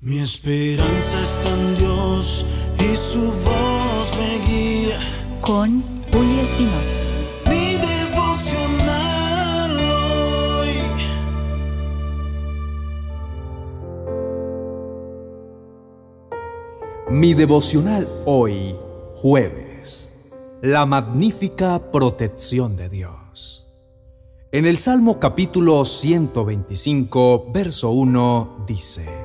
Mi esperanza está en Dios y su voz me guía. Con Julio Espinosa. Mi devocional hoy. Mi devocional hoy, jueves. La magnífica protección de Dios. En el Salmo capítulo 125, verso 1 dice,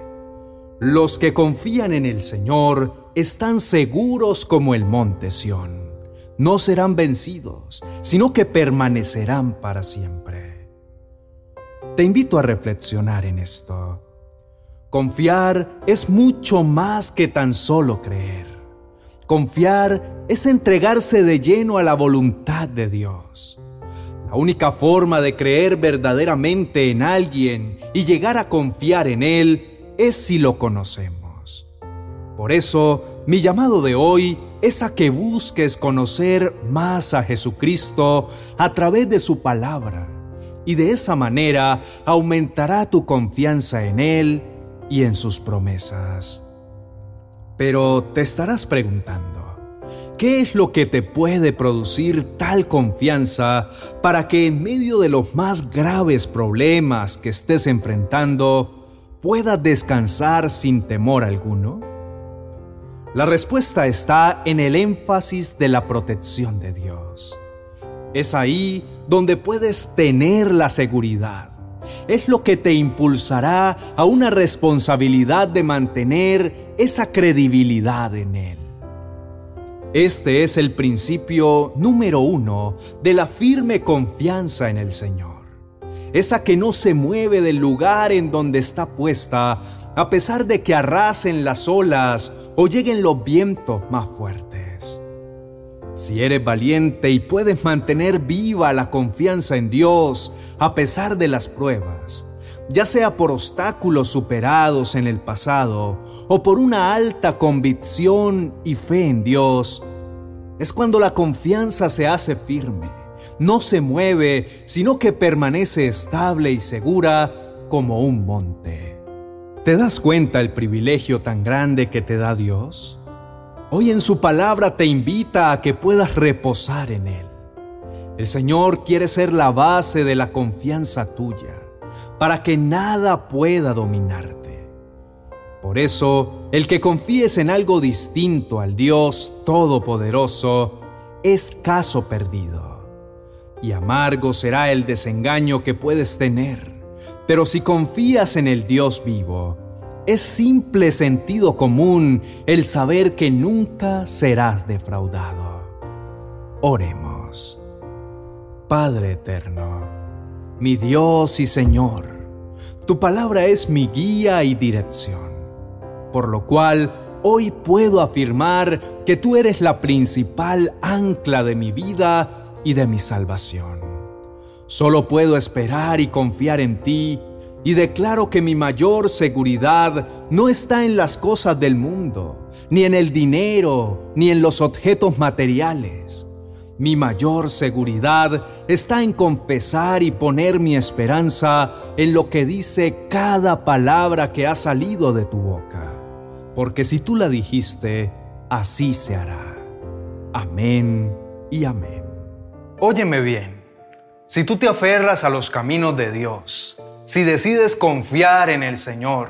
Los que confían en el Señor están seguros como el monte Sión. No serán vencidos, sino que permanecerán para siempre. Te invito a reflexionar en esto. Confiar es mucho más que tan solo creer. Confiar es entregarse de lleno a la voluntad de Dios. La única forma de creer verdaderamente en alguien y llegar a confiar en Él es si lo conocemos. Por eso, mi llamado de hoy es a que busques conocer más a Jesucristo a través de su palabra, y de esa manera aumentará tu confianza en Él y en sus promesas. Pero te estarás preguntando, ¿qué es lo que te puede producir tal confianza para que en medio de los más graves problemas que estés enfrentando puedas descansar sin temor alguno? La respuesta está en el énfasis de la protección de Dios. Es ahí donde puedes tener la seguridad es lo que te impulsará a una responsabilidad de mantener esa credibilidad en Él. Este es el principio número uno de la firme confianza en el Señor. Esa que no se mueve del lugar en donde está puesta, a pesar de que arrasen las olas o lleguen los vientos más fuertes. Si eres valiente y puedes mantener viva la confianza en Dios a pesar de las pruebas, ya sea por obstáculos superados en el pasado o por una alta convicción y fe en Dios, es cuando la confianza se hace firme, no se mueve, sino que permanece estable y segura como un monte. ¿Te das cuenta el privilegio tan grande que te da Dios? Hoy en su palabra te invita a que puedas reposar en Él. El Señor quiere ser la base de la confianza tuya, para que nada pueda dominarte. Por eso, el que confíes en algo distinto al Dios Todopoderoso es caso perdido. Y amargo será el desengaño que puedes tener. Pero si confías en el Dios vivo, es simple sentido común el saber que nunca serás defraudado. Oremos. Padre eterno, mi Dios y Señor, tu palabra es mi guía y dirección, por lo cual hoy puedo afirmar que tú eres la principal ancla de mi vida y de mi salvación. Solo puedo esperar y confiar en ti y declaro que mi mayor seguridad no está en las cosas del mundo, ni en el dinero, ni en los objetos materiales. Mi mayor seguridad está en confesar y poner mi esperanza en lo que dice cada palabra que ha salido de tu boca. Porque si tú la dijiste, así se hará. Amén y amén. Óyeme bien, si tú te aferras a los caminos de Dios, si decides confiar en el Señor,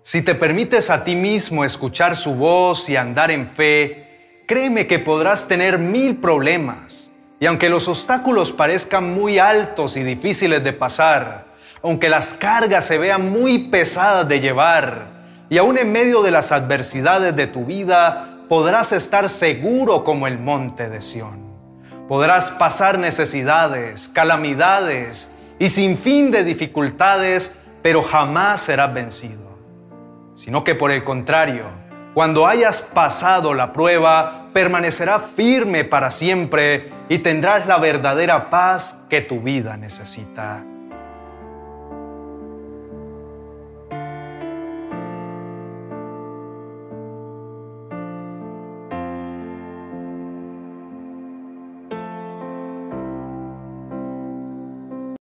si te permites a ti mismo escuchar su voz y andar en fe, créeme que podrás tener mil problemas. Y aunque los obstáculos parezcan muy altos y difíciles de pasar, aunque las cargas se vean muy pesadas de llevar, y aún en medio de las adversidades de tu vida, podrás estar seguro como el monte de Sión. Podrás pasar necesidades, calamidades, y sin fin de dificultades, pero jamás serás vencido. Sino que por el contrario, cuando hayas pasado la prueba, permanecerá firme para siempre y tendrás la verdadera paz que tu vida necesita.